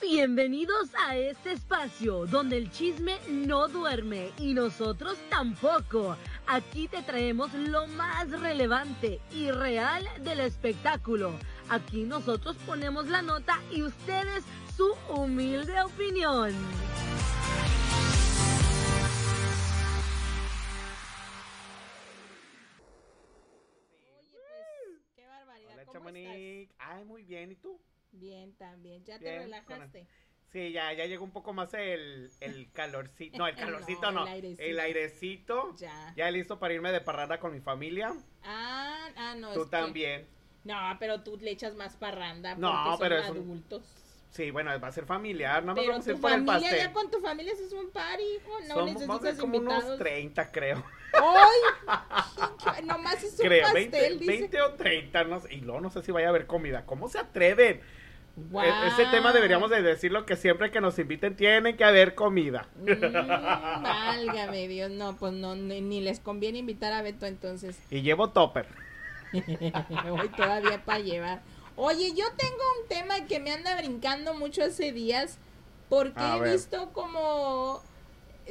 Bienvenidos a este espacio donde el chisme no duerme y nosotros tampoco. Aquí te traemos lo más relevante y real del espectáculo. Aquí nosotros ponemos la nota y ustedes su humilde opinión. Oye, pues, qué barbaridad. Hola, ¿Cómo Chamonix. Ay, muy bien. ¿Y tú? Bien, también. ¿Ya te Bien, relajaste? Sí, ya, ya llegó un poco más el, el calorcito. No, el No, calorcito no. el airecito. El airecito. Ya. Ya listo para irme de parranda con mi familia. Ah, ah, no. tú es que- también. No, pero tú le echas más parranda No, porque son pero es un- adultos. Sí, bueno, va a ser familiar. No Pero vamos a ir por el pastel. ya con tu familia es un party, hijo. No Somos- vamos a ser como invitados. unos 30, creo. ¡Ay! Nomás es un creo, pastel, 20, dice. 20 o 30. No, sé, y luego no sé si vaya a haber comida. ¿Cómo se atreven? E- Ese tema deberíamos de decirlo que siempre que nos inviten tiene que haber comida. Mm, válgame Dios, no, pues no, ni, ni les conviene invitar a Beto entonces. Y llevo topper. Hoy todavía para llevar. Oye, yo tengo un tema que me anda brincando mucho hace días porque A he ver. visto como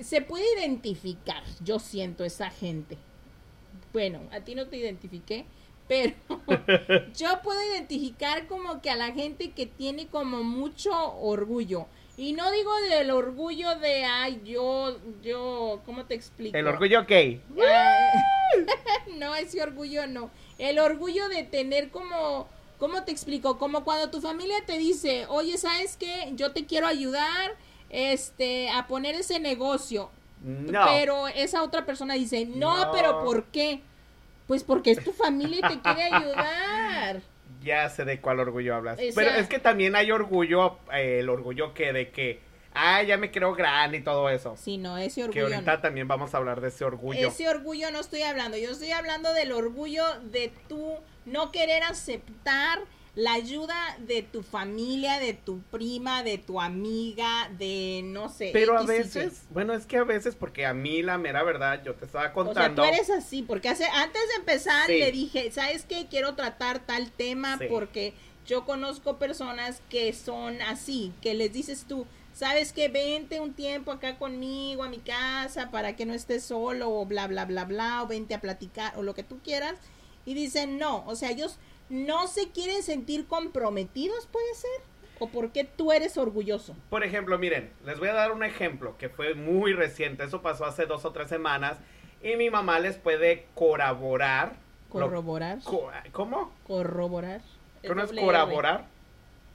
se puede identificar, yo siento esa gente. Bueno, a ti no te identifiqué, pero yo puedo identificar como que a la gente que tiene como mucho orgullo. Y no digo del orgullo de, ay, yo, yo, ¿cómo te explico? El orgullo gay. Ah, no, ese orgullo no. El orgullo de tener como, ¿cómo te explico? Como cuando tu familia te dice, oye, ¿sabes qué? Yo te quiero ayudar este, a poner ese negocio. No. Pero esa otra persona dice, no, No. pero ¿por qué? Pues porque es tu familia y te quiere ayudar. Ya sé de cuál orgullo hablas. Pero es que también hay orgullo, eh, el orgullo que de que, ah, ya me creo grande y todo eso. Sí, no, ese que orgullo ahorita no. también vamos a hablar de ese orgullo. Ese orgullo no estoy hablando, yo estoy hablando del orgullo de tú no querer aceptar la ayuda de tu familia, de tu prima, de tu amiga, de no sé. Pero a y veces, bueno, es que a veces, porque a mí la mera verdad, yo te estaba O sea, contando. tú eres así, porque hace, antes de empezar Sí. le dije, ¿sabes qué? Quiero tratar tal tema Sí. porque yo conozco personas que son así, que les dices tú, ¿sabes qué? Vente un tiempo acá conmigo a mi casa para que no estés solo o bla, bla, bla, bla, o vente a platicar o lo que tú quieras. Y dicen, no, o sea, ellos no se quieren sentir comprometidos, puede ser. ¿O porque tú eres orgulloso? Por ejemplo, miren, les voy a dar un ejemplo que fue muy reciente. Eso pasó hace dos o tres semanas. Y mi mamá les puede corroborar. lo- Corroborar. co- ¿Cómo? Corroborar. ¿Qué no es corroborar?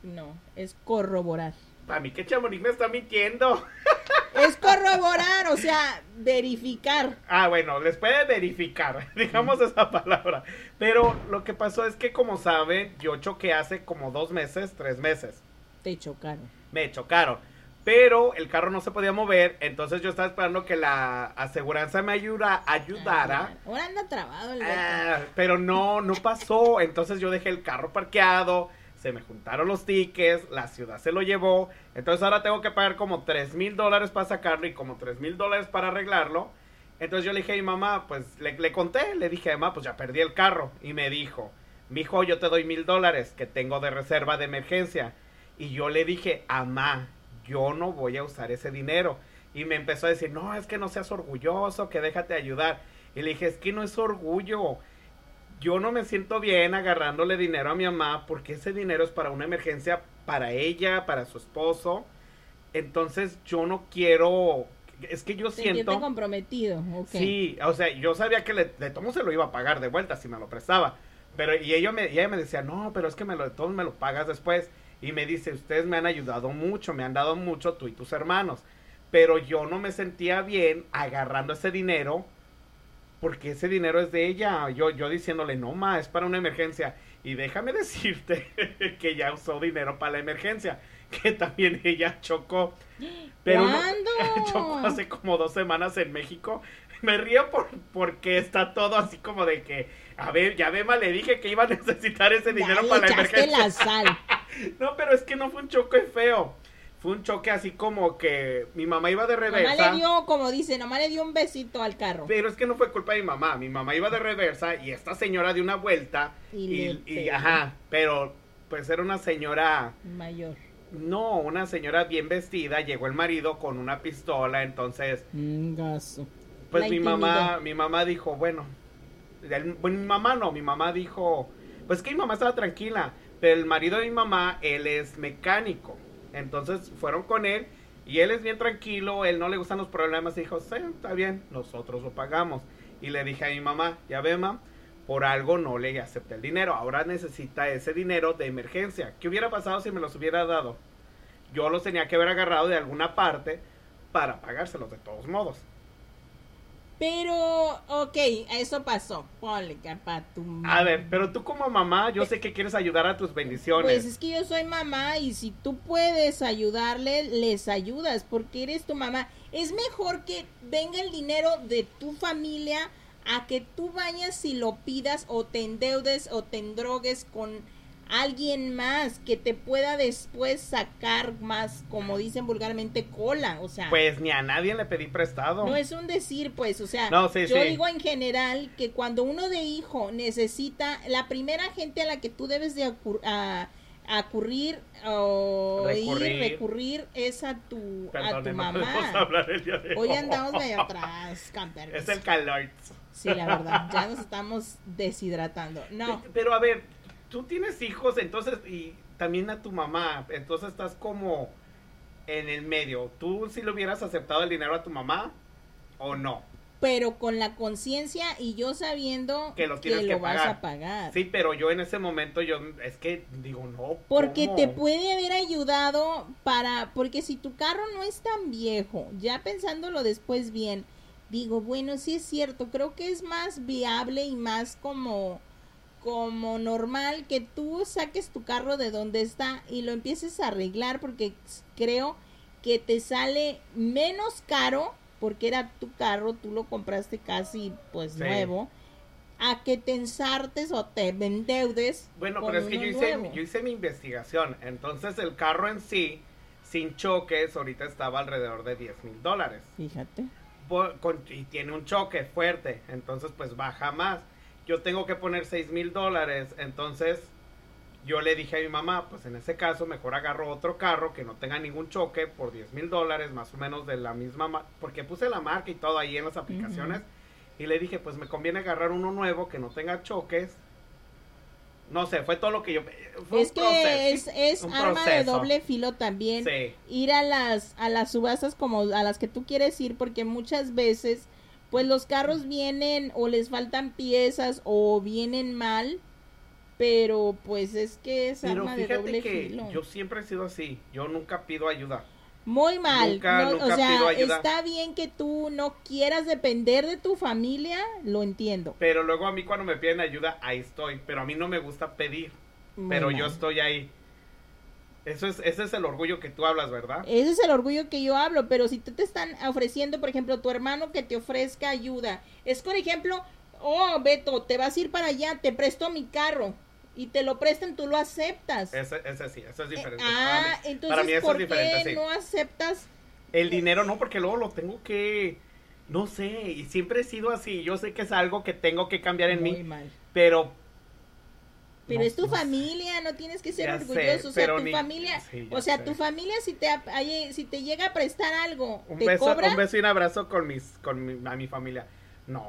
No, es corroborar. A mí que Chamonix me está mintiendo. Es corroborar, o sea, verificar. Ah, bueno, les puede verificar, digamos esa palabra. Pero lo que pasó es que, como saben, yo choqué hace como dos meses, tres meses. Te chocaron. Me chocaron. Pero el carro no se podía mover, entonces yo estaba esperando que la aseguranza me ayuda, ayudara. Ah, Ahora anda trabado el. Ah, pero no, no pasó. Entonces yo dejé el carro parqueado, se me juntaron los tickets, la ciudad se lo llevó. Entonces ahora tengo que pagar como tres mil dólares para sacarlo y como tres mil dólares para arreglarlo. Entonces yo le dije a mi mamá, pues le, le conté, le dije, mamá, pues ya perdí el carro. Y me dijo, mijo, yo te doy mil dólares que tengo de reserva de emergencia. Y yo le dije, mamá, yo no voy a usar ese dinero. Y me empezó a decir, no, es que no seas orgulloso, que déjate ayudar. Y le dije, es que no es orgullo. Yo no me siento bien agarrándole dinero a mi mamá porque ese dinero es para una emergencia para ella, para su esposo. Entonces yo no quiero, es que yo siento... comprometido, ok. Sí, o sea, yo sabía que le, de todo se lo iba a pagar de vuelta si me lo prestaba. Pero, y ella me, y ella me decía, no, pero es que me lo, de todos me lo pagas después. Y me dice, ustedes me han ayudado mucho, me han dado mucho, tú y tus hermanos. Pero yo no me sentía bien agarrando ese dinero, porque ese dinero es de ella. Yo, yo diciéndole, no, ma, es para una emergencia. Y déjame decirte que ya usó dinero para la emergencia, que también ella chocó. Pero ¿Cuándo? chocó hace como dos semanas en México. Me río por, porque está todo así como de que, a ver, ya Bema le dije que iba a necesitar ese dinero Ya para le la emergencia. la sal. No, pero es que no fue un choque feo. Fue un choque así como que mi mamá iba de Nomás reversa. le dio, como dice, nomás le dio un besito al carro. Pero es que no fue culpa de mi mamá. Mi mamá iba de reversa y esta señora dio una vuelta. Y Y, y- ajá, pero pues era una señora Mayor. No, una señora bien vestida, llegó el marido con una pistola, entonces, Un gaso. pues La mi mamá, mi mamá dijo, bueno, el- bueno, mi mamá no, mi mamá dijo, pues que mi mamá estaba tranquila, pero el marido de mi mamá, él es mecánico, entonces fueron con él y él es bien tranquilo, él no le gustan los problemas, dijo, sí, está bien, nosotros lo pagamos. Y le dije a mi mamá, ya ve, mam, por algo no le acepté el dinero, ahora necesita ese dinero de emergencia. ¿Qué hubiera pasado si me los hubiera dado? Yo los tenía que haber agarrado de alguna parte para pagárselos de todos modos. Pero, ok, eso pasó. Ponle capa tu A ver, pero tú como mamá, yo sé que quieres ayudar a tus bendiciones. Pues es que yo soy mamá y si tú puedes ayudarle, les ayudas porque eres tu mamá. Es mejor que venga el dinero de tu familia a que tú vayas y lo pidas o te endeudes o te endrogues con alguien más que te pueda después sacar más, como dicen vulgarmente, cola. O sea, Pues ni a nadie le pedí prestado. no es un decir, pues, o sea, No, sí, yo sí. digo en general que cuando uno de hijo necesita, la primera gente a la que tú debes de acur- a- acurrir o Recurrir. ir, recurrir es a tu, a tu mamá. Hoy andamos medio atrás, camper. Es el calor. Sí, la verdad, ya nos estamos deshidratando. No, Pero a ver, tú tienes hijos, entonces, y también a tu mamá, entonces estás como en el medio. ¿Tú si le hubieras aceptado el dinero a tu mamá o no? pero con la conciencia y yo sabiendo Que lo tienes que vas pagar. a pagar. Sí, pero yo en ese momento, yo, es que digo, no. Porque ¿cómo? te puede haber ayudado para, porque si tu carro no es tan viejo, ya pensándolo después bien, digo, bueno, sí es cierto, creo que es más viable y más como, como normal que tú saques tu carro de donde está y lo empieces a arreglar porque creo que te sale menos caro porque era tu carro, tú lo compraste casi pues Sí. nuevo, a que te ensartes o te endeudes. Bueno, pero es que yo hice, yo hice mi investigación. Entonces el carro en sí, sin choques, ahorita estaba alrededor de 10 mil dólares. Fíjate. Por- con- y tiene un choque fuerte, entonces pues baja más. Yo tengo que poner 6 mil dólares, entonces yo le dije a mi mamá, pues en ese caso mejor agarro otro carro que no tenga ningún choque por 10 mil dólares, más o menos de la misma, ma- porque puse la marca y todo ahí en las aplicaciones. Y le dije, pues me conviene agarrar uno nuevo que no tenga choques. No sé, fue todo lo que yo... fue Es un que proceso, es, es un arma de doble filo también. Sí. Ir a las, a las subastas como a las que tú quieres ir, porque muchas veces, pues los carros vienen o les faltan piezas o vienen mal, pero pues es que es Pero arma de doble que filo. yo siempre he sido así. Yo nunca pido ayuda. Muy mal. Nunca- no, nunca o sea, pido ayuda. está bien que tú no quieras depender de tu familia, lo entiendo. Pero luego a mí cuando me piden ayuda, ahí estoy. Pero a mí no me gusta pedir. Muy pero mal. yo estoy ahí. Eso es, ese es el orgullo que tú hablas, ¿verdad? Ese es el orgullo que yo hablo, pero si te, te están ofreciendo, por ejemplo, tu hermano que te ofrezca ayuda, es por ejemplo, oh, Beto, te vas a ir para allá, te presto mi carro y te lo prestan, tú lo aceptas. Ese, ese sí, eso es Eh, diferente. ah, para, entonces, para mí eso ¿por es qué sí. no aceptas? El dinero no, porque luego lo tengo que... No sé, y siempre he sido así. Yo sé que es algo que tengo que cambiar en Muy mí, mal. pero... Pero no, es tu no sé. familia, no tienes que ser Ya sé, orgulloso. o sea, tu ni- familia, sí, o sea, sé. tu familia si te, ap- ay, si te llega a prestar algo, Un te beso, cobra. un beso y un abrazo con mis, con mi, a mi familia. No,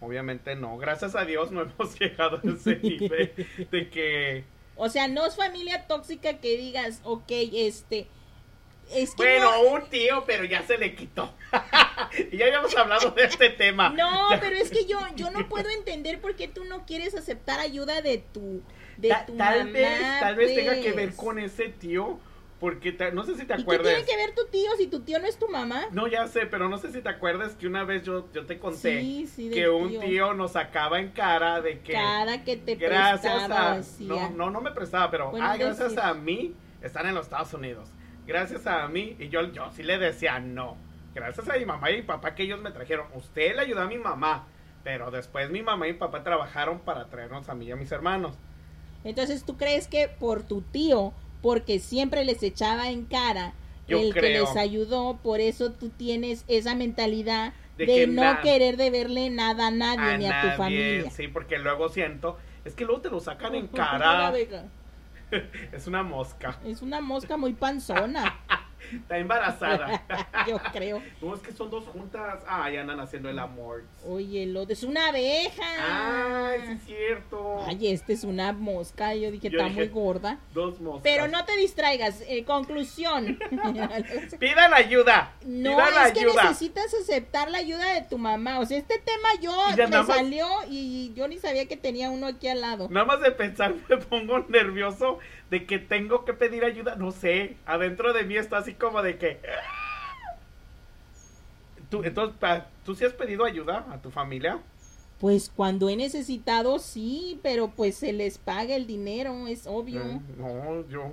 obviamente no. Gracias a Dios no hemos llegado a ese nivel de que O sea, no es familia tóxica que digas, ok, este, es que Bueno, no- un tío, pero ya se le quitó. y ya habíamos hablado de este tema. No, pero es que yo, yo no puedo entender por qué tú no quieres aceptar ayuda de tu, de Ta- tu tal mamá, vez, tal vez tenga que ver pues. con ese tío, porque no sé si te ¿Y qué acuerdas. tiene que ver tu tío si tu tío no es tu mamá? No, ya sé, pero no sé si te acuerdas que una vez yo, yo te conté Sí, sí, del que un tío. tío. nos sacaba en cara de que Cada que te gracias prestaba, a decía. no, no, no me prestaba, pero Bueno, ah, gracias decir. a mí están en los Estados Unidos. Gracias a mí y yo yo sí le decía no. Gracias a mi mamá y mi papá que ellos me trajeron. Usted le ayudó a mi mamá, pero después mi mamá y mi papá trabajaron para traernos a mí y a mis hermanos. Entonces, ¿tú crees que por tu tío, porque siempre les echaba en cara Yo el que les ayudó, por eso tú tienes esa mentalidad De de, que no querer deberle nada a nadie ni a tu familia? Sí, porque luego siento, es que luego te lo sacan en cara. es una mosca. Es una mosca muy panzona. Está embarazada. Yo creo. No, es que son dos juntas. Ah, ya andan haciendo el amor. Oye, lo de es una abeja. Ay, sí es cierto. Ay, esta es una mosca. Yo dije, está muy gorda. Dos moscas. Pero no te distraigas. Eh, conclusión. Pidan ayuda. No, Pidan es que ayuda. necesitas aceptar la ayuda de tu mamá. O sea, este tema yo me más- salió y yo ni sabía que tenía uno aquí al lado. Nada más de pensar me pongo nervioso de que tengo que pedir ayuda. No sé, adentro de mí está así como de que... ¿Tú, entonces, ¿tú sí has pedido ayuda a tu familia? Pues cuando he necesitado, sí, pero pues se les paga el dinero, es obvio. Mm, No, yo...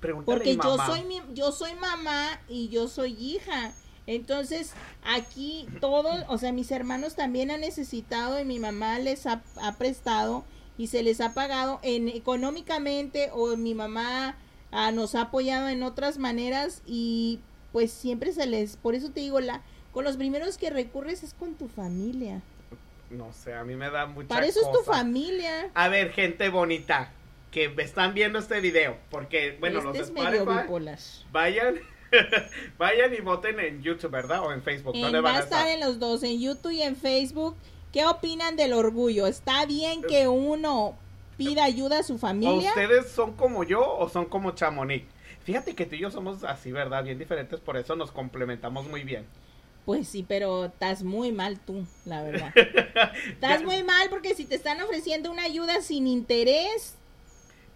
Pregúntale Porque yo soy mi, yo soy mamá y yo soy hija. Entonces, aquí todos, o sea, mis hermanos también han necesitado y mi mamá les ha, ha prestado y se les ha pagado en económicamente o mi mamá ah, nos ha apoyado en otras maneras y pues siempre se les, por eso te digo, la con los primeros que recurres es con tu familia. No sé, a mí me da mucha Para eso es tu familia. A ver, gente bonita, que me están viendo este video, porque, bueno, este los de es medio Spotify, bipolar. vayan, vayan y voten en YouTube, ¿verdad? O en Facebook, En- ¿dónde va van a estar en los dos, en YouTube y en Facebook. ¿Qué opinan del orgullo? ¿Está bien que uno pida ayuda a su ¿O familia? ustedes son como yo o son como Chamonix? Fíjate que tú y yo somos así, ¿verdad? Bien diferentes, por eso nos complementamos muy bien. Pues sí, pero estás muy mal tú, la verdad. Estás muy mal porque si te están ofreciendo una ayuda sin interés...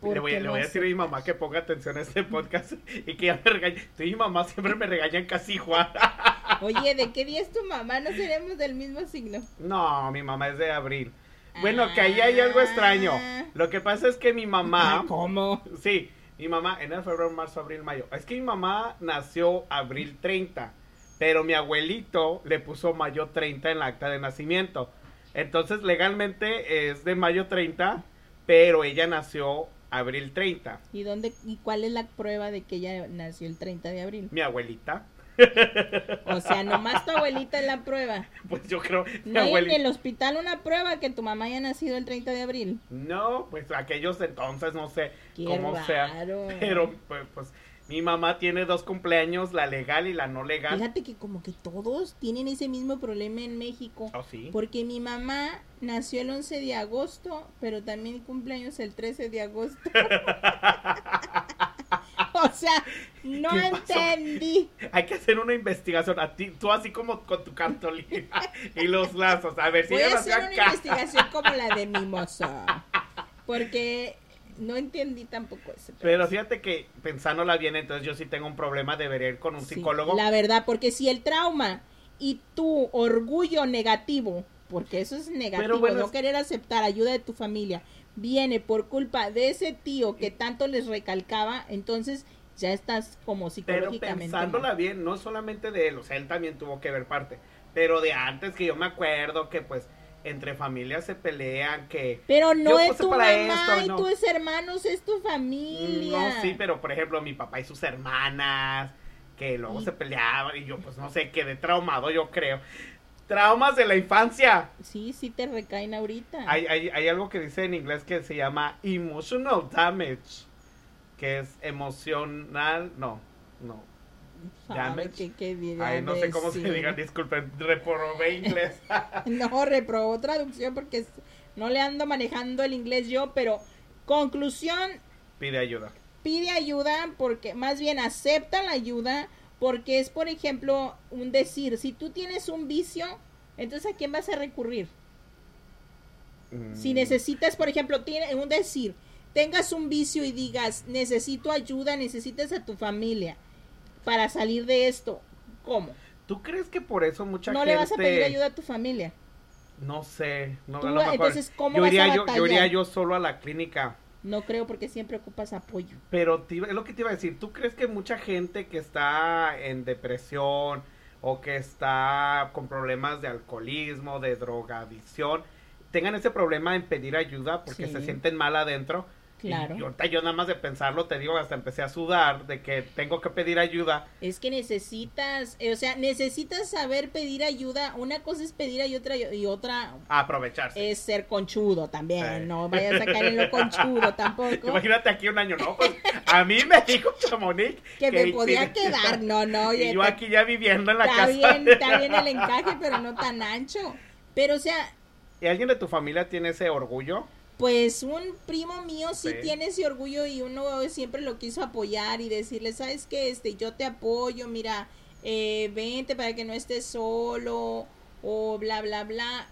Le ¿por voy, le voy a decir a mi mamá que ponga atención a este podcast y que ya me regañe. Tú y mi mamá siempre me regañan casi igual. Oye, ¿de qué día es tu mamá? No seremos del mismo signo. No, mi mamá es de abril. Bueno, que ahí hay algo extraño. Lo que pasa es que mi mamá... Ah, ¿Cómo? Sí, mi mamá, enero, febrero, marzo, abril, mayo. Es que mi mamá nació abril 30, pero mi abuelito le puso mayo 30 en la acta de nacimiento. Entonces, legalmente es de mayo 30, pero ella nació abril 30. ¿Y dónde y cuál es la prueba de que ella nació el 30 de abril? Mi abuelita, O sea, nomás tu abuelita es la prueba. pues yo creo, No hay en el hospital una prueba que tu mamá haya nacido el 30 de abril. No, pues aquellos entonces no sé Qué cómo sea. raro. Pero pues, pues mi mamá tiene dos cumpleaños, la legal y la no legal. Fíjate que como que todos tienen ese mismo problema en México. Oh, sí. Porque mi mamá nació el 11 de agosto, pero también cumpleaños el 13 de agosto. o sea, no entendí. Hay que hacer una investigación. A ti, tú así como con tu cartolina y los lazos. A ver si Voy a hacer una investigación como la de Mimosa. Porque no entendí tampoco ese. Pero fíjate que pensándola bien, entonces yo sí tengo un problema. Debería ir con un Sí, psicólogo. La verdad, porque si el trauma y tu orgullo negativo, porque eso es negativo, bueno, no es- querer aceptar ayuda de tu familia, viene por culpa de ese tío que tanto les recalcaba, entonces ya estás como Pero psicológicamente. pensándola mal. bien, no solamente de él, o sea, él también tuvo que ver parte. Pero de antes que yo me acuerdo que pues entre familias se pelean, que... Pero no es tu mamá esto, y no. tus hermanos, es tu familia. No, sí, pero por ejemplo mi papá y sus hermanas, que luego se peleaban y yo pues no sé, quedé traumado yo creo. Traumas de la infancia. Sí, sí te recaen ahorita. Hay, hay, hay algo que dice en inglés que se llama emotional damage, que es emocional, no, no. Damage. dirá Ay, no sé cómo se decir. diga, disculpen, reprobé inglés. No, reprobó traducción porque no le ando manejando el inglés yo, pero conclusión, Pide ayuda. pide ayuda porque más bien acepta la ayuda porque es, por ejemplo, un decir, si tú tienes un vicio, entonces ¿a quién vas a recurrir? Si Mm, necesitas, por ejemplo, tiene un decir, tengas un vicio y digas, necesito ayuda, necesitas a tu familia para salir de esto, ¿cómo? ¿Tú crees que por eso mucha no gente... le vas a pedir ayuda a tu familia. No sé, no, Tú, a lo mejor. entonces, ¿cómo yo vas a iría yo, yo iría yo solo a la clínica. No creo porque siempre ocupas apoyo. Pero te es lo que te iba a decir, ¿tú crees que mucha gente que está en depresión o que está con problemas de alcoholismo, de drogadicción, tengan ese problema en pedir ayuda porque Sí. se sienten mal adentro? Claro. Y ahorita yo nada más de pensarlo, te digo, hasta empecé a sudar de que tengo que pedir ayuda. Es que necesitas, eh, o sea, necesitas saber pedir ayuda. Una cosa es pedir ayuda y otra, y otra aprovecharse. es ser conchudo también. Sí. No vayas a caer en lo conchudo tampoco. Imagínate aquí un año, ¿no? Pues a mí me dijo Chamonix Que me podía quedar. No, no, Y yo te- aquí ya viviendo en la está casa. bien, está bien el encaje, pero no tan ancho. Pero, o sea, ¿Y alguien de tu familia tiene ese orgullo? Pues un primo mío sí, Sí. tiene ese orgullo y uno siempre lo quiso apoyar y decirle, ¿sabes qué? Este, yo te apoyo, mira, eh, vente para que no estés solo o bla, bla, bla.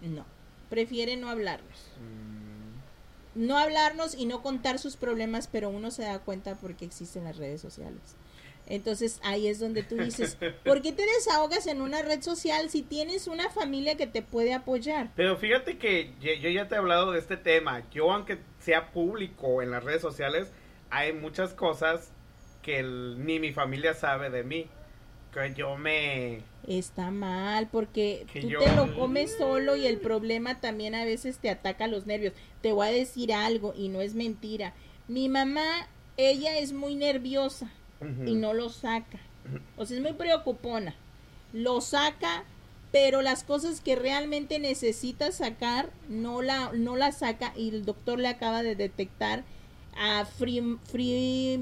No, prefiere no hablarnos. No hablarnos y no contar sus problemas, pero uno se da cuenta porque existen las redes sociales. Entonces ahí es donde tú dices, ¿por qué te desahogas en una red social si tienes una familia que te puede apoyar? Pero fíjate que yo ya te he hablado de este tema. Yo, aunque sea público en las redes sociales, hay muchas cosas que el- ni mi familia sabe de mí. Que yo me... Está mal porque Que tú yo- te lo comes solo y el problema también a veces te ataca los nervios. Te voy a decir algo y no es mentira. Mi mamá, ella es muy nerviosa Y no lo saca. O sea, es muy preocupona. Lo saca, pero las cosas que realmente necesita sacar no la no la saca y el doctor le acaba de detectar a frim-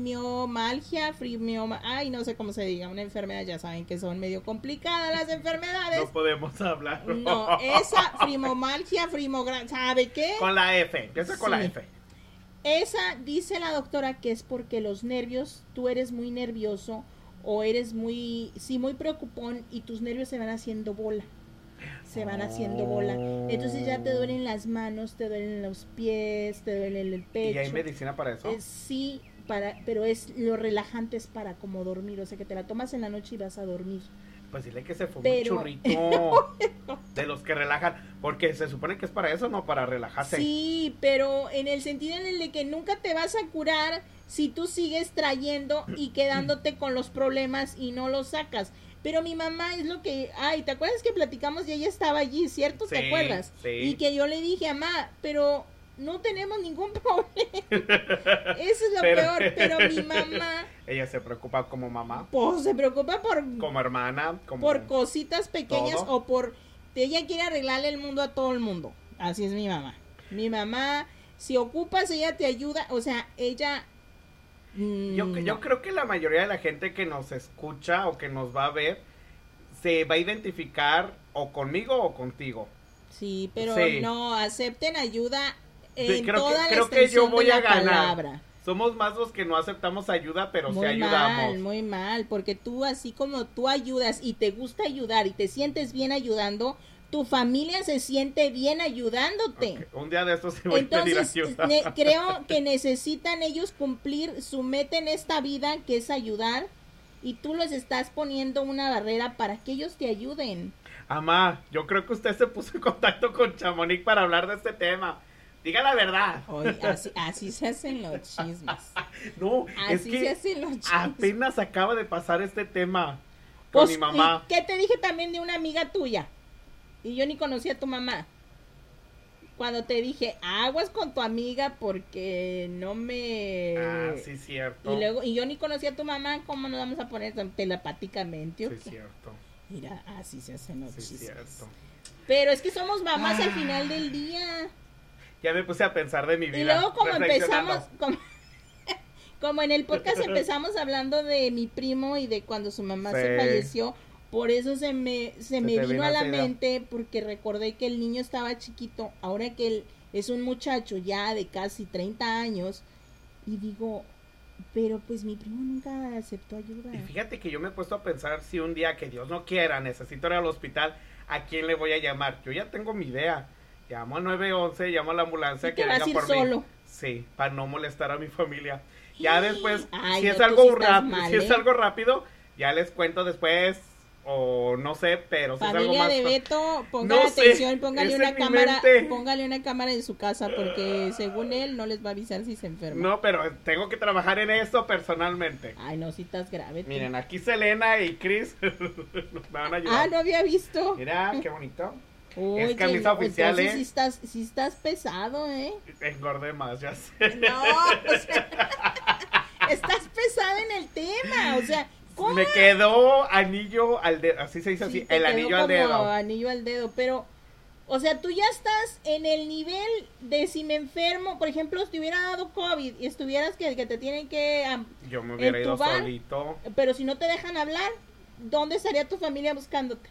fibromialgia, fibromioma- ay, no sé cómo se diga, una enfermedad, ya saben que son medio complicadas las enfermedades. No podemos hablar. No, esa frimomalgia, frimogra, ¿sabe qué? Con la F. Empieza con la. F. Esa dice la doctora que es porque los nervios, tú eres muy nervioso o eres muy, sí, muy preocupón y tus nervios se van haciendo bola. Se van haciendo bola. Entonces ya te duelen las manos, te duelen los pies, te duele el pecho. ¿Y hay medicina para eso? Eh, sí, para, pero es lo relajante es para como dormir, o sea que te la tomas en la noche y vas a dormir. Pues dile que se fue Pero- un churrito de los que relajan. Porque se supone que es para eso, no para relajarse. Sí, pero en el sentido en el de que nunca te vas a curar si tú sigues trayendo y quedándote con los problemas y no los sacas. Pero mi mamá es lo que, ay, ¿te acuerdas que platicamos y ella estaba allí, cierto? ¿Te acuerdas? sí. Y que yo le dije, mamá, pero no tenemos ningún problema. Eso es lo Pero- peor, pero mi mamá, Ella se preocupa como mamá, pues se preocupa por como hermana, como... por cositas pequeñas Todo. o por ella quiere arreglarle el mundo a todo el mundo. Así es mi mamá. Mi mamá, si ocupas, ella te ayuda. O sea, ella. mm, Yo, yo creo que la mayoría de la gente que nos escucha o que nos va a ver se va a identificar o conmigo o contigo. Sí, pero Sí. no acepten ayuda Sí, en creo que- toda la creo que yo voy de a ganar. palabra. Somos más los que no aceptamos ayuda, pero sí Muy ayudamos. mal, muy mal, porque tú así como tú ayudas y te gusta ayudar y te sientes bien ayudando, tu familia se siente bien ayudándote. Un día de estos se voy a pedir Entonces, ayuda. creo que necesitan ellos cumplir su meta en esta vida, que es ayudar, y tú les estás poniendo una barrera para que ellos te ayuden. Amá, yo creo que usted se puso en contacto con Chamonix para hablar de este tema. Diga la verdad. Oye, así, así se hacen los chismes. No, es Así se que hacen los chismes. apenas acaba de pasar este tema con Pues, mi mamá. ¿y ¿Qué te dije también de una amiga tuya? Y yo ni conocía a tu mamá. Cuando te dije, aguas con tu amiga porque no me... Ah, sí, cierto. Y luego, y yo ni conocía a tu mamá, ¿cómo nos vamos a poner telepáticamente? Sí, cierto. Mira, así se hacen los Sí, chismes. cierto. Pero es que somos mamás al Ah. final del día. Ya me puse a pensar de mi vida. Y luego como empezamos, como, como en el podcast empezamos hablando de mi primo y de cuando su mamá se falleció, por eso se me, se me vino vino a la mente porque recordé que el niño estaba chiquito, ahora que él es un muchacho ya de casi 30 años y digo, pero pues mi primo nunca aceptó ayuda. Y fíjate que yo me he puesto a pensar si un día que Dios no quiera necesito ir al hospital, ¿a quién le voy a llamar? Yo ya tengo mi idea. Llamo a 911, llamo a la ambulancia que venga por solo. mí. Sí, para no molestar a mi familia. Ya después, Ay, si no, es algo rápido, mal, si es ¿eh? algo rápido, ya les cuento después o no sé, pero si es algo Familia más de Beto, póngale No atención, póngale una cámara, mente. póngale una cámara en su casa porque según él no les va a avisar si se enferma. No, pero tengo que trabajar en esto personalmente. Ay, no, si estás grave. Miren, aquí Selena y Chris me van a ayudar. Ah, no había visto. Mira, qué bonito. Es camisa oficial, entonces ¿eh? sí estás, sí estás pesado, ¿eh? Engordé más, ya sé. No, pues, estás pesado en el tema, o sea, ¿cómo? Me quedó anillo al dedo, así se dice Sí, así, el anillo al dedo. anillo al dedo, pero, o sea, tú ya estás en el nivel de si me enfermo, por ejemplo, si te hubiera dado COVID y estuvieras que, que te tienen que, am, Yo me hubiera ido solito. pero si no te dejan hablar, ¿dónde estaría tu familia buscándote?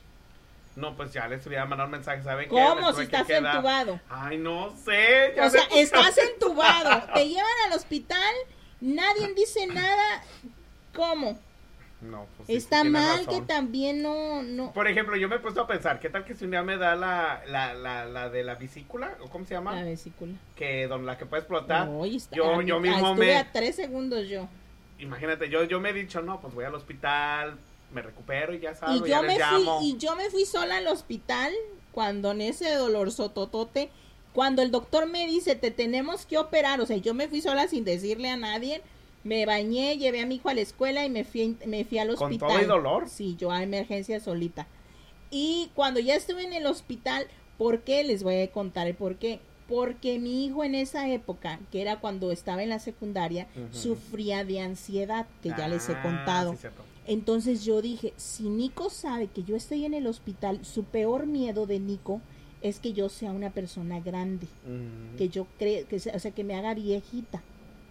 No, pues ya les hubiera mandado un mensaje, ¿saben qué? ¿Cómo? Si estás entubado. Ay, no sé. ya O sea, me estás entubado, te llevan al hospital, nadie dice nada, ¿cómo? No, pues sí, Está mal razón. que también no, no, Por ejemplo, yo me he puesto a pensar, ¿qué tal que si un día me da la, la, la, la de la vesícula? ¿O cómo se llama? la vesícula. Que don, la que puede explotar. Oye, está- yo- yo mismo estuve me- a tres segundos yo. Imagínate, yo, yo me he dicho, no, pues voy al hospital, me recupero y ya salgo, Y ya yo, les me fui, llamo. y yo me fui sola al hospital cuando en ese dolor sototote, cuando el doctor me dice, te tenemos que operar, o sea, yo me fui sola sin decirle a nadie, me bañé, llevé a mi hijo a la escuela y me fui, me fui al ¿Con hospital. todo y dolor? Sí, yo a emergencia solita. Y cuando ya estuve en el hospital, ¿por qué? Les voy a contar el por qué. Porque mi hijo en esa época, que era cuando estaba en la secundaria, sufría de ansiedad, que ya les he Ah, contado. sí, cierto. Entonces yo dije, si Nico sabe que yo estoy en el hospital, su peor miedo de Nico es que yo sea una persona grande, Mm. que yo creo, que sea- o sea, que me haga viejita,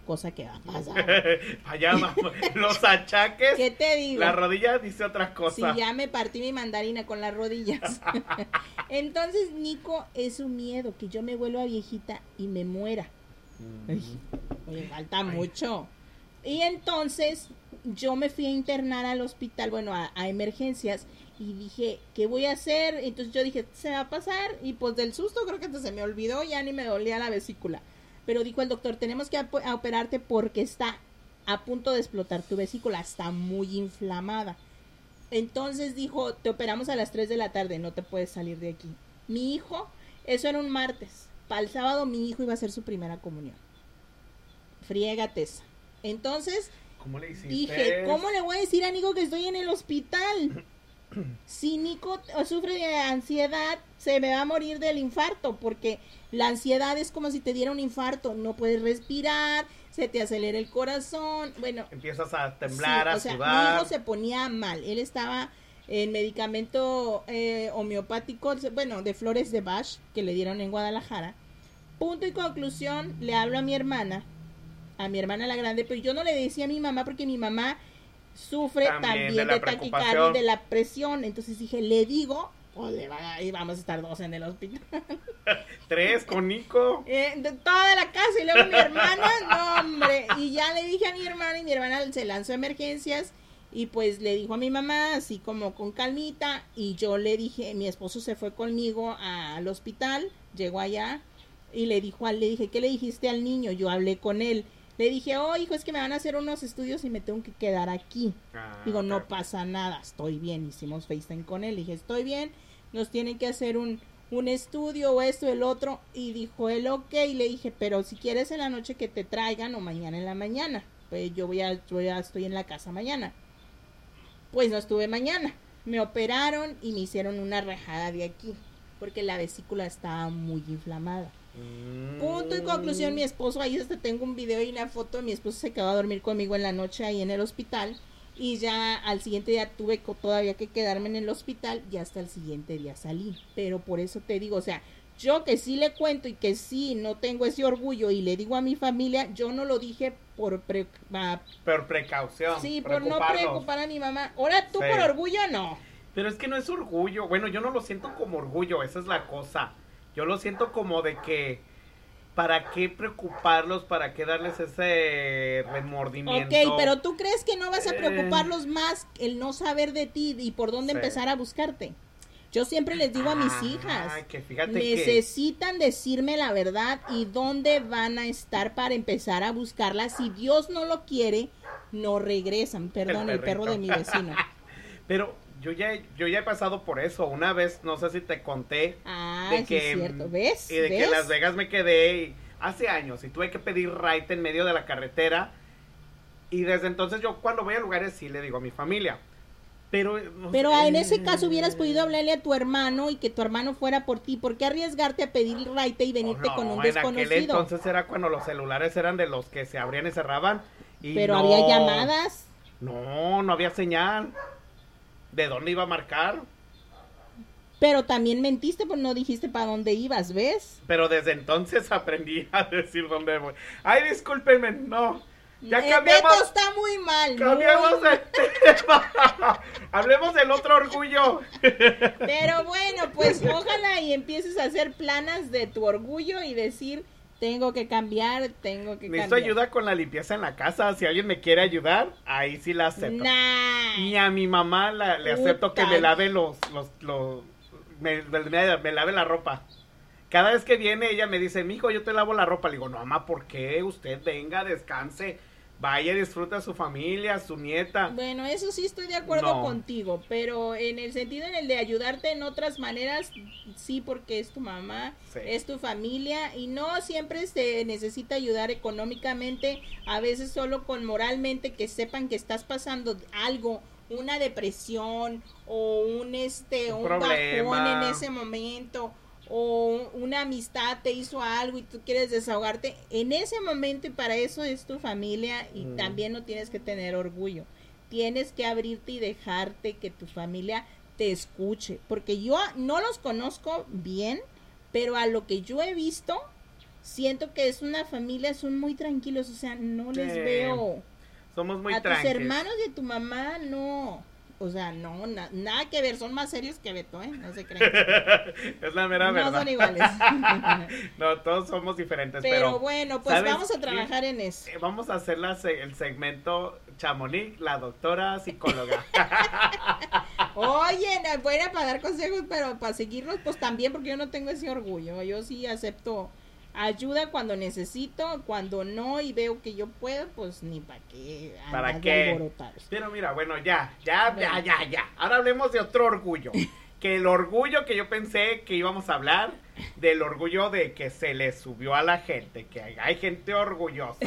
cosa que va a pasar. Allá. Los achaques. ¿Qué te digo? La rodilla dice otra Si cosa. ya me partí mi mandarina con las rodillas. Entonces Nico es su miedo, que yo me vuelva viejita y me muera. Mm. Ay, oye, falta mucho. Y entonces yo me fui a internar al hospital, bueno, a, emergencias, y dije, ¿qué voy a hacer? Entonces yo dije, se va a pasar, y pues del susto creo que se me olvidó, ya ni me dolía la vesícula. Pero dijo el doctor, tenemos que operarte porque está a punto de explotar tu vesícula, está muy inflamada. Entonces dijo, te operamos a las 3 de la tarde, no te puedes salir de aquí. Mi hijo, eso era un martes. Para el sábado mi hijo iba a hacer su primera comunión. Friégate esa. Entonces ¿Cómo le hiciste? dije, ¿cómo le voy a decir a Nico que estoy en el hospital? Si Nico sufre de ansiedad, se me va a morir del infarto, porque la ansiedad es como si te diera un infarto, no puedes respirar, se te acelera el corazón, bueno, Empiezas a temblar, Sí, a o sea, mi sudar. hijo se ponía mal. Él estaba en medicamento eh, homeopático, bueno, de flores de Bach que le dieron en Guadalajara. Punto y conclusión, le hablo a mi hermana, a mi hermana la grande, pero yo no le decía a mi mamá porque mi mamá sufre También también, de de, taquicardia y de la presión. Entonces dije, le digo, pues le va- ahí vamos a estar dos en el hospital. Tres con Nico. Eh, de toda la casa y luego mi hermana, no hombre, y ya le dije a mi hermana y mi hermana se lanzó a emergencias y pues le dijo a mi mamá así como con calmita y yo le dije, mi esposo se fue conmigo al hospital, llegó allá y le dijo al, le dije, ¿qué le dijiste al niño? Yo hablé con él. Le dije, oh hijo, es que me van a hacer unos estudios y me tengo que quedar aquí. Ah, Digo, no pasa nada, estoy bien. Hicimos FaceTime con él. Dije, estoy bien, nos tienen que hacer un, un estudio o esto, el otro. Y dijo él, ok. Y le dije, pero si quieres en la noche que te traigan o mañana en la mañana. Pues yo voy a, voy a estoy en la casa mañana. Pues no estuve mañana. Me operaron y me hicieron una rajada de aquí. Porque la vesícula estaba muy inflamada. Punto y conclusión, mi esposo, ahí hasta tengo un video y una foto, mi esposo se quedó a dormir conmigo en la noche ahí en el hospital y ya al siguiente día tuve todavía que quedarme en el hospital y hasta el siguiente día salí. Pero por eso te digo, o sea, yo que sí le cuento y que sí no tengo ese orgullo y le digo a mi familia, yo no lo dije por pre- ah, Por precaución. sí, por no preocupar a mi mamá. Ahora tú Sí. por orgullo no. Pero es que no es orgullo. Bueno, yo no lo siento como orgullo, esa es la cosa. Yo lo siento como de que. ¿Para qué preocuparlos? ¿Para qué darles ese remordimiento? Ok, pero tú crees que no vas a Eh. preocuparlos más el no saber de ti y por dónde Sí. empezar a buscarte. Yo siempre les digo a mis hijas, Ay, que necesitan decirme la verdad y dónde van a estar para empezar a buscarla. Si Dios no lo quiere, no regresan. Perdón, el, perro perrito. de mi vecino. Pero yo ya, yo ya he pasado por eso. Una vez, no sé si te conté. Ah, de sí que, es cierto. ¿Ves? Y de que en Las Vegas me quedé y- hace años y tuve que pedir ride en medio de la carretera. Y desde entonces yo cuando voy a lugares sí le digo a mi familia. Pero, no Pero en ese caso hubieras podido hablarle a tu hermano y que tu hermano fuera por ti. ¿Por qué arriesgarte a pedir raite y venirte No, con un en desconocido? aquel entonces era cuando los celulares eran de los que se abrían y cerraban. y Pero no- había llamadas. No, no había señal. ¿De dónde iba a marcar? Pero también mentiste, pues no dijiste para dónde ibas, ¿ves? Pero desde entonces aprendí a decir dónde voy. Ay, discúlpenme, no. Ya Eh, cambiamos. Beto está muy mal. Cambiamos el tema. Hablemos del otro orgullo. Pero bueno, pues ojalá y empieces a hacer planas de tu orgullo y decir, tengo que cambiar, tengo que Necesito cambiar. ayuda con la limpieza en la casa. Si alguien me quiere ayudar, ahí sí la acepto. Nah. Ni a mi mamá la- le acepto que me lave los, los, los- me, me- me lave la ropa. Cada vez que viene ella me dice, mijo, yo te lavo la ropa. Le digo, no, mamá, ¿por qué? Usted venga, descanse, vaya, disfruta a su familia, a su nieta. Bueno, eso sí estoy de acuerdo No. contigo, pero en el sentido en el de ayudarte en otras maneras, sí, porque es tu mamá, Sí. es tu familia y no siempre se necesita ayudar económicamente, a veces solo con moralmente que sepan que estás pasando algo, una depresión o un este Un un bajón problema. en ese momento o una amistad te hizo algo y tú quieres desahogarte, en ese momento y para eso es tu familia y Mm. también no tienes que tener orgullo. Tienes que abrirte y dejarte que tu familia te escuche, porque yo no los conozco bien, pero a lo que yo he visto, siento que es una familia, son muy tranquilos, o sea, no les veo Somos muy a tus tranquilos. hermanos y a tu mamá, no. O sea, no, na- nada que ver, son más serios que Beto, ¿eh? No se crean. es la mera no verdad. son iguales. no, todos somos diferentes, pero, pero, bueno, pues ¿sabes vamos a trabajar en eso. eh, vamos a hacer la se- el segmento Chamonix, la doctora psicóloga. Oye, no, buena para dar consejos, pero para seguirlos, pues también, porque yo no tengo ese orgullo. Yo sí acepto ayuda cuando necesito, cuando no y veo que yo puedo, pues ni para qué. ¿Para qué? Pero mira, bueno, ya, ya, ya, ya, ya. Ahora hablemos de otro orgullo. Que el orgullo que yo pensé que íbamos a hablar, del orgullo de que se le subió a la gente, que hay, hay gente orgullosa.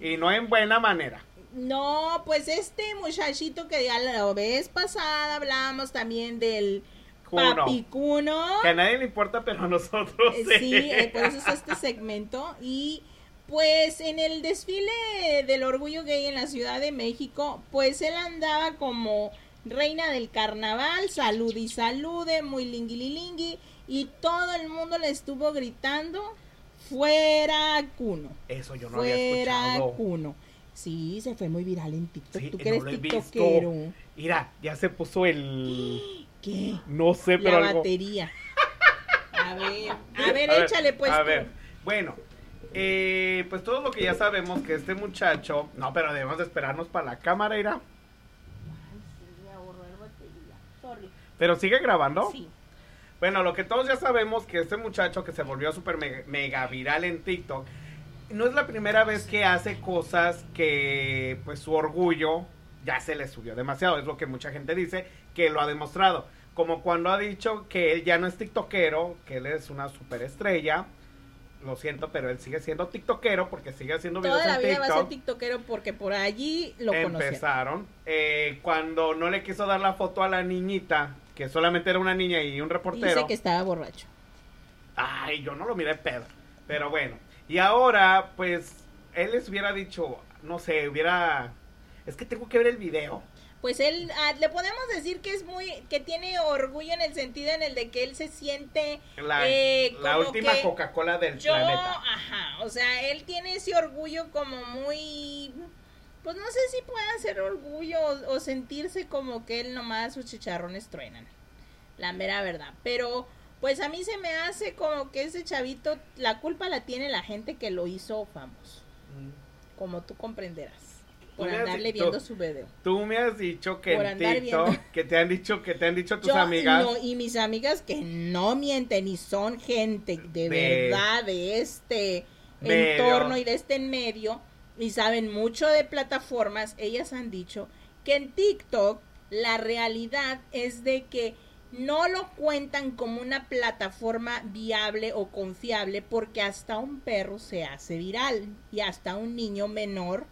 Y no en buena manera. No, pues este muchachito que ya la vez pasada hablamos también del Cuno. papicuno. Que a nadie le importa, pero a nosotros Eh, Sí, eh, por eso es este segmento. Y pues en el desfile del orgullo gay en la Ciudad de México, pues él andaba como reina del carnaval, salud y salude, muy lingui y todo el mundo le estuvo gritando, fuera Cuno, Eso yo no había fuera escuchado. Cuno. Sí, se fue muy viral en TikTok. Sí, Tú que no eres tiktokero. Mira, ya se puso el... ¿Qué? No sé, pero La algo... batería. A ver, a ver, A ver, échale pues. A tú. ver, bueno, eh, pues todo lo que ya sabemos que este muchacho, no, pero debemos de esperarnos para la cámara, irá. Pero sigue grabando. Sí. Bueno, lo que todos ya sabemos que este muchacho que se volvió súper mega, mega viral en TikTok, no es la primera vez que hace cosas que pues su orgullo ya se le subió demasiado, es lo que mucha gente dice, que lo ha demostrado. Como cuando ha dicho que él ya no es tiktokero, que él es una superestrella. Lo siento, pero él sigue siendo tiktokero porque sigue haciendo videos Toda la vida va a ser TikTok. tiktokero porque por allí lo. Empezaron. Eh, cuando no le quiso dar la foto a la niñita, que solamente era una niña y un reportero. Dice que estaba borracho. Ay, yo no lo miré pedo. Pero bueno. Y ahora, pues, él les hubiera dicho, no sé, hubiera... Es que tengo que ver el video. Pues él, ah, le podemos decir que es muy, que tiene orgullo en el sentido en el de que él se siente La, Eh, la última Coca-Cola del yo, planeta. ajá, o sea, él tiene ese orgullo como muy, pues no sé si pueda ser orgullo o, o sentirse como que él nomás sus chicharrones truenan, la mera verdad, pero pues a mí se me hace como que ese chavito, la culpa la tiene la gente que lo hizo famoso, Mm. como tú comprenderás, por andarle dicho- viendo su video. Tú me has dicho que en TikTok, que te han dicho, que te han dicho tus Yo, amigas. no, y mis amigas que no mienten y son gente de, De- verdad de este Medio. entorno y de este medio y saben mucho de plataformas, ellas han dicho que en TikTok la realidad es de que no lo cuentan como una plataforma viable o confiable porque hasta un perro se hace viral y hasta un niño menor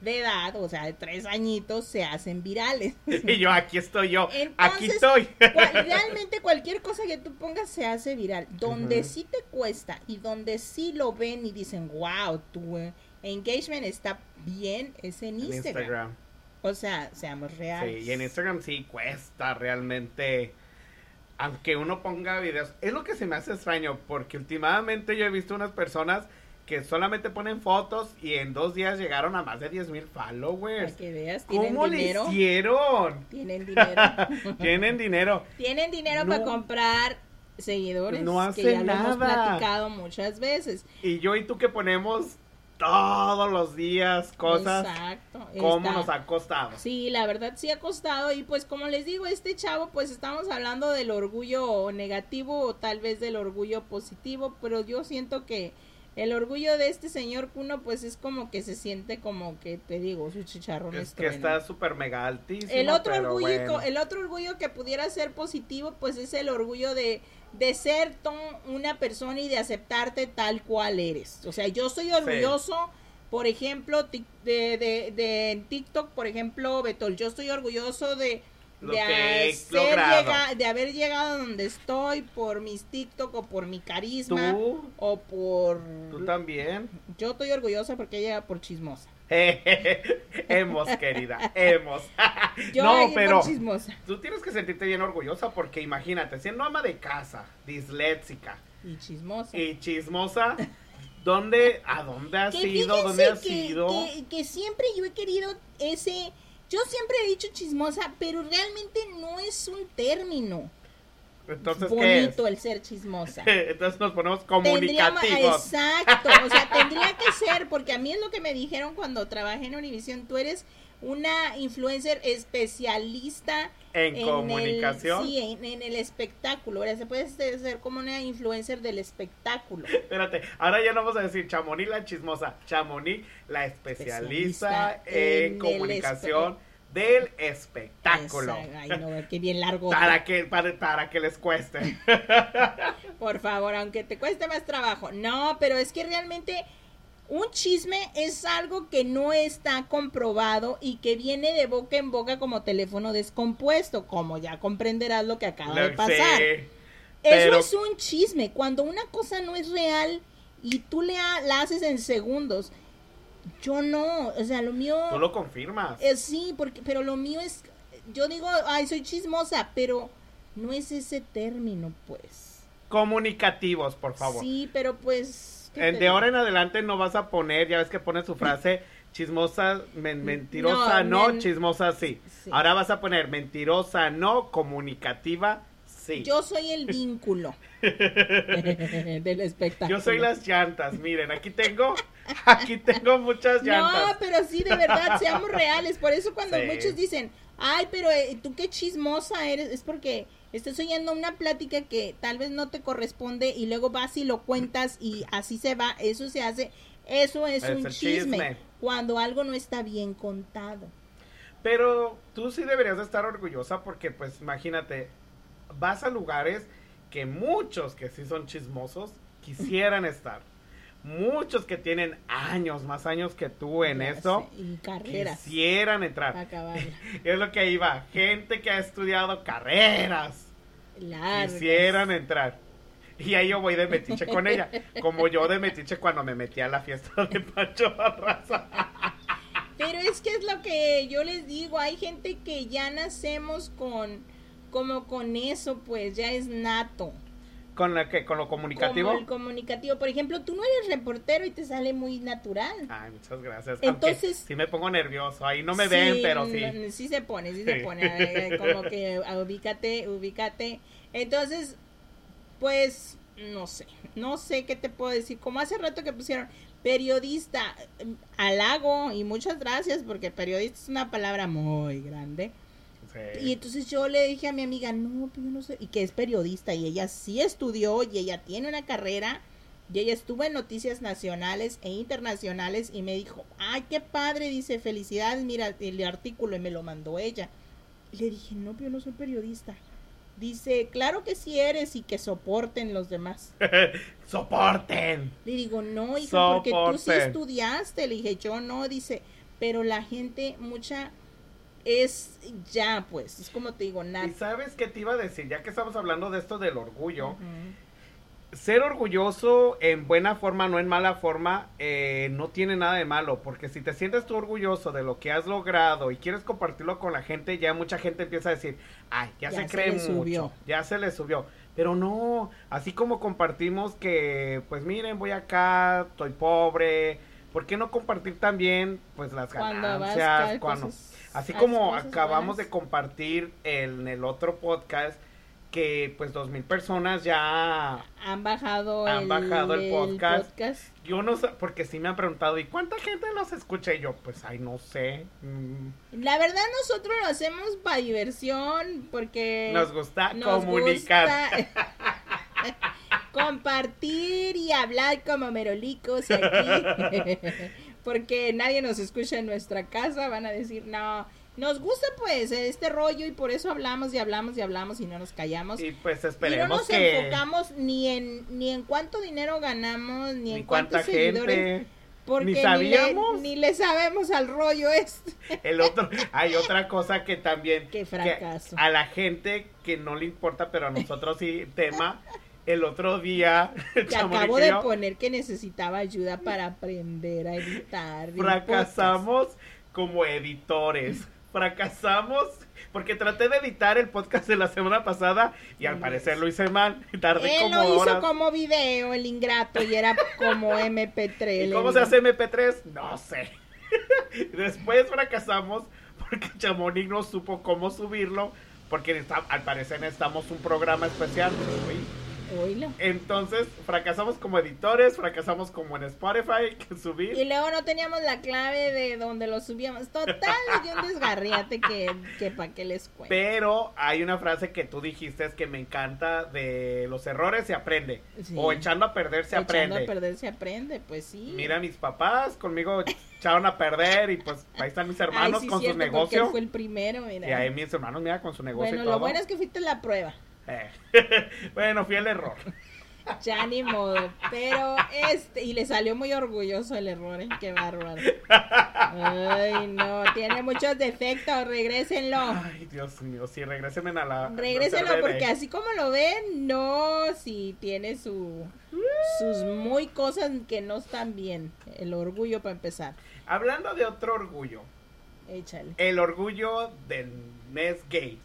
de edad, o sea, de tres añitos, se hacen virales. Y yo, aquí estoy yo, aquí estoy. realmente cualquier cosa que tú pongas se hace viral. Donde sí te cuesta y donde sí lo ven y dicen, wow, tu engagement está bien, es en Instagram. O sea, seamos reales. Sí, y en Instagram sí cuesta realmente aunque uno ponga videos, es lo que se me hace extraño, porque últimamente yo he visto unas personas que solamente ponen fotos y en dos días llegaron a más de 10 mil followers. Para que veas, ¿tienen ¿Cómo dinero? le hicieron? Tienen dinero. Tienen dinero. Tienen dinero para comprar seguidores. No hace que ya nada. lo hemos platicado muchas veces. Y yo y tú que ponemos todos los días cosas. Exacto. ¿Cómo nos ha costado? Sí, la verdad sí ha costado. Y pues como les digo, este chavo, pues estamos hablando del orgullo negativo o tal vez del orgullo positivo, pero yo siento que el orgullo de este señor Kuno, pues es como que se siente como que, te digo, su chicharrón es que está súper mega altísimo. El otro, orgullo, el otro orgullo que pudiera ser positivo, pues es el orgullo de de ser una persona y de aceptarte tal cual eres. O sea, yo soy orgulloso, por ejemplo, de, de, de, TikTok, por ejemplo, Betol, yo estoy orgulloso de, de, de haber llegado donde estoy por mis TikTok o por mi carisma o por... Tú también. Yo estoy orgullosa porque llega por chismosa. hemos, querida, hemos. no, pero tú tienes que sentirte bien orgullosa porque imagínate, siendo ama de casa, disléxica y chismosa. Y chismosa. ¿Dónde, a dónde has ido? ¿Dónde has ido? Que, que siempre yo he querido ese, yo siempre he dicho chismosa, pero realmente no es un término. Entonces, bonito el ser chismosa. Entonces nos ponemos comunicativos. exacto, o sea, tendría que ser, porque a mí es lo que me dijeron cuando trabajé en Univision, tú eres una influencer especialista en, comunicación. sí, en, el espectáculo. Ahora se puede ser como una influencer del espectáculo. Espérate, ahora ya no vamos a decir Chamonix la chismosa, Chamonix la especialista, en, comunicación del espectáculo. Ay, no, qué bien largo. para, que, para, que les cueste. Por favor, aunque te cueste más trabajo. No, pero es que realmente un chisme es algo que no está comprobado y que viene de boca en boca como teléfono descompuesto, como ya comprenderás lo que acaba de pasar. Eso es un chisme. Cuando una cosa no es real y tú le la haces en segundos yo no, o sea, lo mío... Tú lo confirmas. Eh, sí, porque, pero lo mío es, yo digo, ay, soy chismosa, pero no es ese término, pues. Comunicativos, por favor. Sí, pero pues... De ahora en adelante no vas a poner, ya ves que pone su frase, chismosa, mentirosa no, chismosa sí. Ahora vas a poner mentirosa no, comunicativa sí. Yo soy el vínculo del espectáculo. Yo soy las llantas, miren, aquí tengo Aquí tengo muchas llantas. No, pero sí, de verdad, seamos reales. Por eso cuando muchos dicen, ay, pero eh, tú qué chismosa eres, es porque estás oyendo una plática que tal vez no te corresponde y luego vas y lo cuentas y así se va. Eso se hace, eso es, un chisme, cuando algo no está bien contado. Pero tú sí deberías estar orgullosa porque, pues, imagínate, vas a lugares que muchos que sí son chismosos quisieran estar muchos que tienen años, más años que tú en eso, carreras. quisieran entrar. es lo que iba, gente que ha estudiado carreras. Quisieran entrar. Y ahí yo voy de metiche con ella, como yo de metiche cuando me metí a la fiesta de Pancho Barraza. Pero es que es lo que yo les digo, hay gente que ya nacemos con como con eso, pues ya es nato. ¿Con, la que, ¿Con lo comunicativo? Con el comunicativo. Por ejemplo, tú no eres reportero y te sale muy natural. Ay, muchas gracias. Entonces, sí me pongo nervioso. Ahí no me ven, pero sí. sí se pone, sí, se pone. como que ubícate, ubícate. Entonces, pues, no sé. No sé qué te puedo decir. Como hace rato que pusieron periodista, halago y muchas gracias porque periodista es una palabra muy grande. Y entonces yo le dije a mi amiga, no, pues yo no sé, y que es periodista, y ella sí estudió, y ella tiene una carrera, y ella estuvo en noticias nacionales e internacionales, y me dijo, ay, qué padre, dice, felicidades, mira el artículo, y me lo mandó ella. Y le dije, no, pero yo no soy periodista. Dice, claro que sí eres y que soporten los demás. ¡Soporten! Le digo, no, hija, porque tú sí estudiaste. Le dije, yo no. Dice, pero la gente, mucha es ya, pues, es como te digo, nada. ¿Y sabes qué te iba a decir? Ya que estamos hablando de esto del orgullo, ser orgulloso en buena forma, no en mala forma, eh, no tiene nada de malo, porque si te sientes tú orgulloso de lo que has logrado y quieres compartirlo con la gente, ya mucha gente empieza a decir, ay, ya, se cree mucho, ya se le subió. Pero no, así como compartimos que, pues miren, voy acá, estoy pobre, ¿por qué no compartir también, pues las ganancias? Cuando, así como acabamos de compartir en el otro podcast, que pues dos mil personas ya han bajado, han el, bajado el, podcast. Yo no sé, porque sí me han preguntado, ¿y cuánta gente los escucha? Y yo, pues, ay, no sé. Mm. La verdad, nosotros lo hacemos para diversión, porque... Nos gusta comunicar. compartir y hablar como merolicos aquí. porque nadie nos escucha en nuestra casa, van a decir, no nos gusta pues este rollo y por eso hablamos y hablamos y hablamos y no nos callamos. Y pues esperemos y no nos enfocamos ni en ni en cuánto dinero ganamos, ni, en cuántos seguidores. Porque ni sabíamos. Ni le, sabemos al rollo este. El otro, hay otra cosa que también. Qué fracaso. a la gente que no le importa, pero a nosotros sí, tema. El otro día. Que acabo de poner que necesitaba ayuda para aprender a editar. Fracasamos como editores fracasamos porque traté de editar el podcast de la semana pasada y al parecer lo hice mal. Tardé Él lo hizo como video, el ingrato, y era como MP3. ¿Y cómo se hace MP3? No sé. Después fracasamos porque Chamonix no supo cómo subirlo porque al parecer necesitamos un programa especial. Entonces, fracasamos como editores, fracasamos como en Spotify, que subir. Y luego no teníamos la clave de donde lo subíamos. Total, y un desgarriate que, que para qué les cuento. Pero hay una frase que tú dijiste es que me encanta de los errores se aprende. O echando a perder se aprende. Echando a perder se aprende, pues sí. Mira, mis papás conmigo echaron a perder y pues ahí están mis hermanos con sus negocios. fue el primero, mira. Y ahí mis hermanos, mira, con su negocio bueno, lo bueno es que fuiste la prueba. bueno, fui el error. Ya ni modo. Pero este, y le salió muy orgulloso el error, ¿eh? Qué bárbaro. Ay, no, tiene muchos defectos, regrésenlo. Ay, Dios mío, sí, regrésenme a la. Regrésenlo porque así como lo ven, no, sí tiene su, sus muy cosas que no están bien. El orgullo para empezar. Hablando de otro orgullo. Échale. El orgullo del mes gay.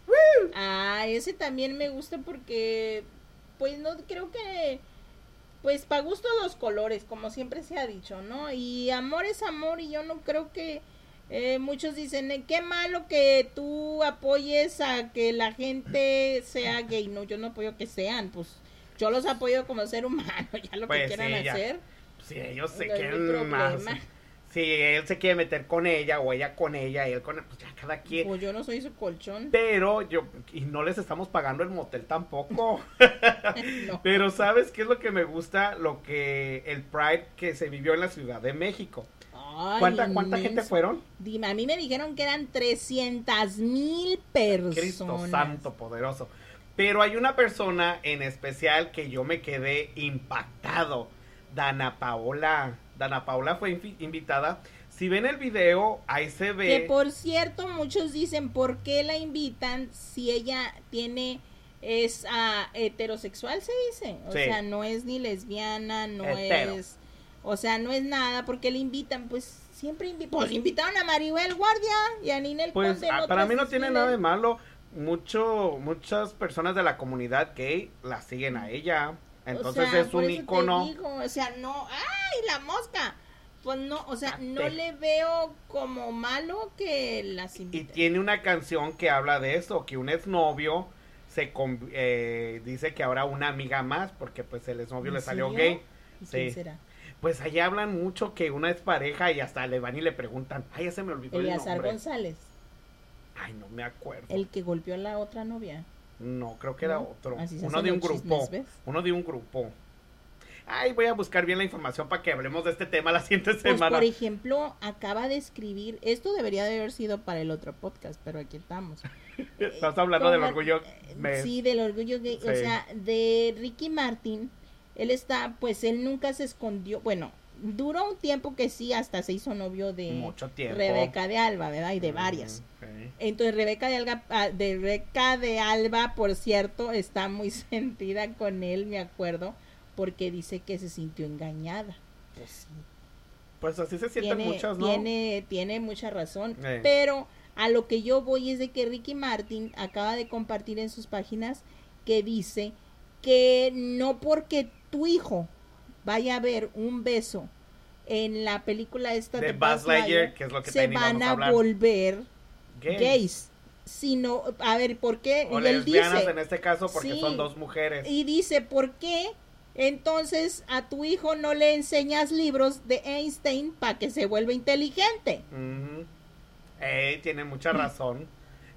Ah, ese también me gusta porque, pues no creo que, pues para gusto los colores, como siempre se ha dicho, ¿no? Y amor es amor y yo no creo que eh, muchos dicen, eh, qué malo que tú apoyes a que la gente sea gay. No, yo no apoyo que sean, pues yo los apoyo como ser humano, ya lo que pues quieran hacer. Sí, ellos se quieren más si él se quiere meter con ella o ella con ella, él con pues ya cada quien. Pues yo no soy su colchón. Pero yo, y no les estamos pagando el motel tampoco. Pero ¿sabes qué es lo que me gusta? Lo que, el Pride que se vivió en la Ciudad de México. ¿Cuánta, ¿Cuánta gente fueron? Dime, a mí me dijeron que eran 300 mil personas. Cristo santo poderoso. Pero hay una persona en especial que yo me quedé impactado. Dana Paola. Dana Paula fue invitada. Si ven el video, ahí se ve. Que por cierto, muchos dicen, ¿por qué la invitan si ella tiene es uh, heterosexual se dice, o sea, no es ni lesbiana, no es, o sea, no es nada, porque le invitan, pues siempre invitan, pues invitaron a Maribel Guardia y a Ninel Pues ah, para mí no tiene nada de malo, mucho, muchas personas de la comunidad gay la siguen a ella, entonces es un icono. o sea, no, ¡ay, la mosca! Pues no, o sea, no le veo como malo que las Y tiene una canción que habla de eso, que un exnovio se eh, dice que ahora una amiga más, porque pues el exnovio le salió gay. sí. será? Pues allí hablan mucho que una es pareja y hasta le van y le preguntan, ay, ya se me olvidó el nombre. González. Ay, no me acuerdo. El que golpeó a la otra novia. No, creo que era otro. Uno de un grupo. uno de un grupo. Ay, voy a buscar bien la información para que hablemos de este tema la siguiente pues, semana. por ejemplo, acaba de escribir, esto debería de haber sido para el otro podcast, pero aquí estamos. Estás hablando del orgullo. Sí, del orgullo gay, o sea, de Ricky Martin. Él está, pues él nunca se escondió, bueno, duró un tiempo que sí, hasta se hizo novio de Mucho. Rebeca de Alba, ¿verdad? Y de varias. Mm, ok. Entonces Rebeca de Alba, ah, de Rebeca de Alba, por cierto, está muy sentida con él, me acuerdo, porque dice que se sintió engañada. Pues sí. Pues así se sienten Tiene, muchas, ¿no? tiene, tiene mucha razón. Eh. Pero a lo que yo voy es de que Ricky Martin acaba de compartir en sus páginas que dice que no porque tu hijo vaya a ver un beso en la película esta De de, Buzz Lightyear, que es lo que se van a volver Gays. gays. Sino, a ver, ¿por qué? O Y él lesbianas dice, en este caso porque Sí. son dos mujeres. y dice, ¿por qué? Entonces a tu hijo no le enseñas libros de Einstein para que se vuelva inteligente. Tiene mucha razón.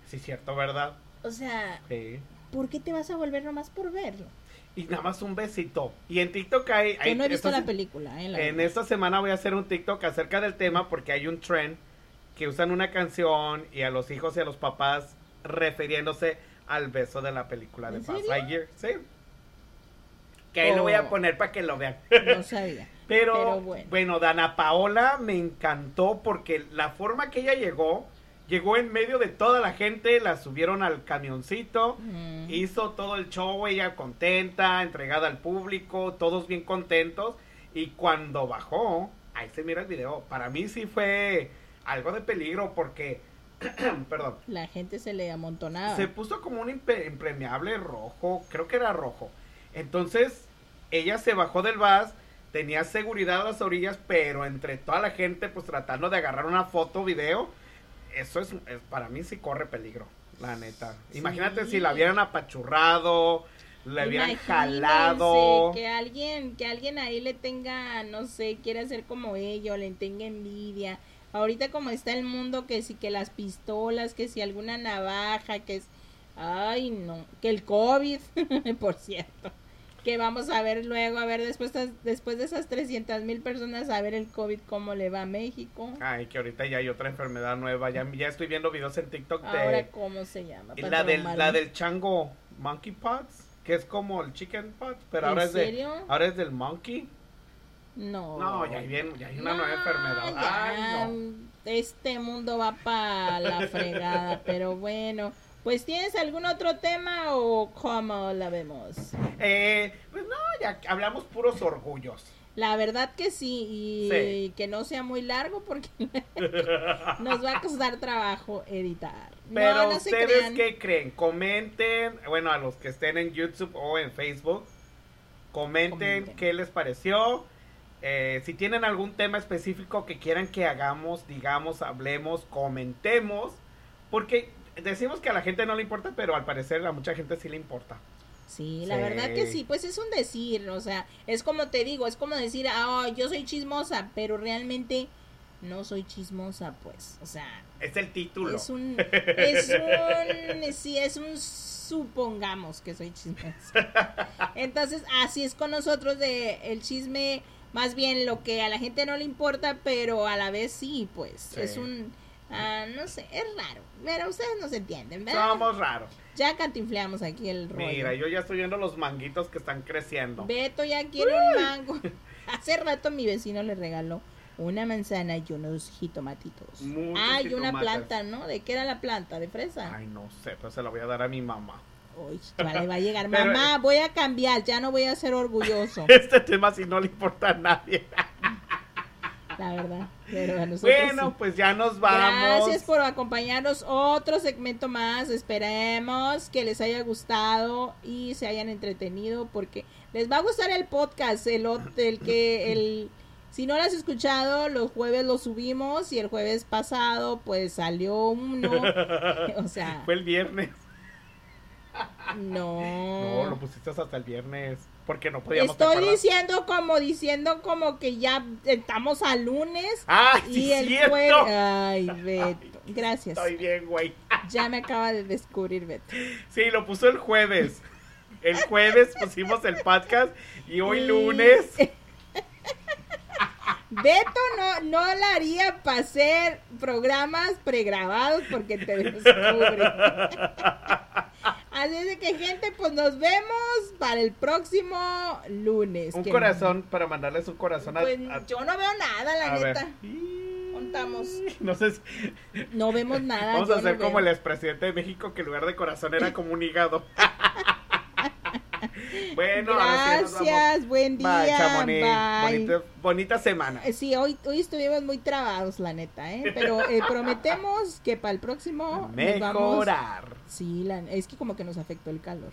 Sí, cierto, ¿verdad? O sea, Sí. ¿por qué te vas a volver nomás por verlo? Y nada más un besito. Y en TikTok hay... Yo hay- no he visto esta la película, eh, la En esta semana voy a hacer un TikTok acerca del tema porque hay un trend que usan una canción y a los hijos y a los papás refiriéndose al beso de la película de ¿En Buzz? Lightyear. Sí. Que ahí lo voy a Oh. poner para que lo vean. No sabía. Pero, Pero bueno. bueno. Dana Paola me encantó porque la forma que ella llegó, llegó en medio de toda la gente, la subieron al camioncito, Mm. hizo todo el show, ella contenta, entregada al público, todos bien contentos. Y cuando bajó, ahí se mira el video, para mí sí fue algo de peligro porque, perdón, La gente se le amontonaba. se puso como un impe- impermeable rojo, creo que era rojo. Entonces, ella se bajó del bus, tenía seguridad a las orillas, pero entre toda la gente, pues tratando de agarrar una foto, video, eso es, es- para mí sí corre peligro, la neta. Imagínate Sí. si la hubieran apachurrado, la hubieran Imagínense jalado. Que alguien, que alguien ahí le tenga, no sé, quiere hacer como ella o le tenga envidia. Ahorita como está el mundo, que si que las pistolas, que si alguna navaja, que es... Ay, no. Que el COVID, por cierto. Que vamos a ver luego, a ver después, después de esas 300 mil personas, a ver el COVID cómo le va a México. Ay, que ahorita ya hay otra enfermedad nueva. Ya, ya estoy viendo videos en TikTok de Ahora, ¿cómo se llama? la del, la del chango monkeypox, que es como el chicken pox, pero ¿En ahora es de ahora es del monkey. No. No, ya hay, bien, ya hay una No, nueva enfermedad. ya, Ay, no. Este mundo va para la fregada, pero bueno. Pues tienes algún otro tema o cómo la vemos? Eh, pues no, ya hablamos puros orgullos. La verdad que sí, y Sí. que no sea muy largo porque nos va a costar trabajo editar. Pero no, ustedes qué creen? Comenten, bueno, a los que estén en YouTube o en Facebook, comenten, Comenten. qué les pareció. Eh, si tienen algún tema específico que quieran que hagamos, digamos, hablemos, comentemos, porque decimos que a la gente no le importa, pero al parecer a mucha gente sí le importa. Sí, la Sí. verdad que sí, pues es un decir, o sea, es como te digo, es como decir, ah, yo soy chismosa, pero realmente no soy chismosa, pues, o sea, Es el título. Es un, es un, sí, es un supongamos que soy chismosa. Entonces, así es con nosotros de el chisme, más bien lo que a la gente no le importa, pero a la vez sí, pues, Sí. es un, ah, no sé, es raro, pero ustedes no se entienden, ¿verdad? Somos raros. Ya cantinfleamos aquí el rollo. Mira, yo ya estoy viendo los manguitos que están creciendo. Beto ya quiere un mango. Hace rato mi vecino le regaló una manzana y unos jitomatitos. Muchos Ah, y una planta, ¿no? ¿De qué era la planta? ¿De fresa? Ay, no sé, pero se la voy a dar a mi mamá. Uy, le va a llegar. Pero- Mamá, voy a cambiar, ya no voy a ser orgulloso. Este tema si no le importa a nadie. La verdad. Pero a nosotros Bueno, sí. pues ya nos vamos. Gracias por acompañarnos. Otro segmento más. Esperemos que les haya gustado y se hayan entretenido porque les va a gustar el podcast, el, el que el si no lo has escuchado, los jueves lo subimos y el jueves pasado pues salió uno. O sea, Fue el viernes. no. No, lo pusiste hasta el viernes. Porque no podíamos ¿te Estoy diciendo como diciendo como que ya estamos a lunes ¡Ah, sí, y el cierto! Ay, Beto. Gracias. Estoy bien, güey. Ya me acaba de descubrir, Beto. Sí, lo puso el jueves. El jueves pusimos el podcast y hoy Y- lunes. Beto no, no la haría para hacer programas pregrabados porque te descubre. Así es de que, gente, pues nos vemos para el próximo lunes. Un corazón para mandarles un corazón a. Pues a- yo no veo nada, la a ver. neta. Contamos. No sé si- No vemos nada. Vamos a no hacer como veo. el expresidente de México que en lugar de corazón era como un hígado. bueno, ahora sí nos vamos. Gracias, buen día. Bye. Bonita, bonita semana. Eh, Sí, hoy, hoy estuvimos muy trabados, la neta, ¿eh? Pero eh, prometemos que para el próximo nos vamos- Mejorar. Sí, la- es que como que nos afectó el calor.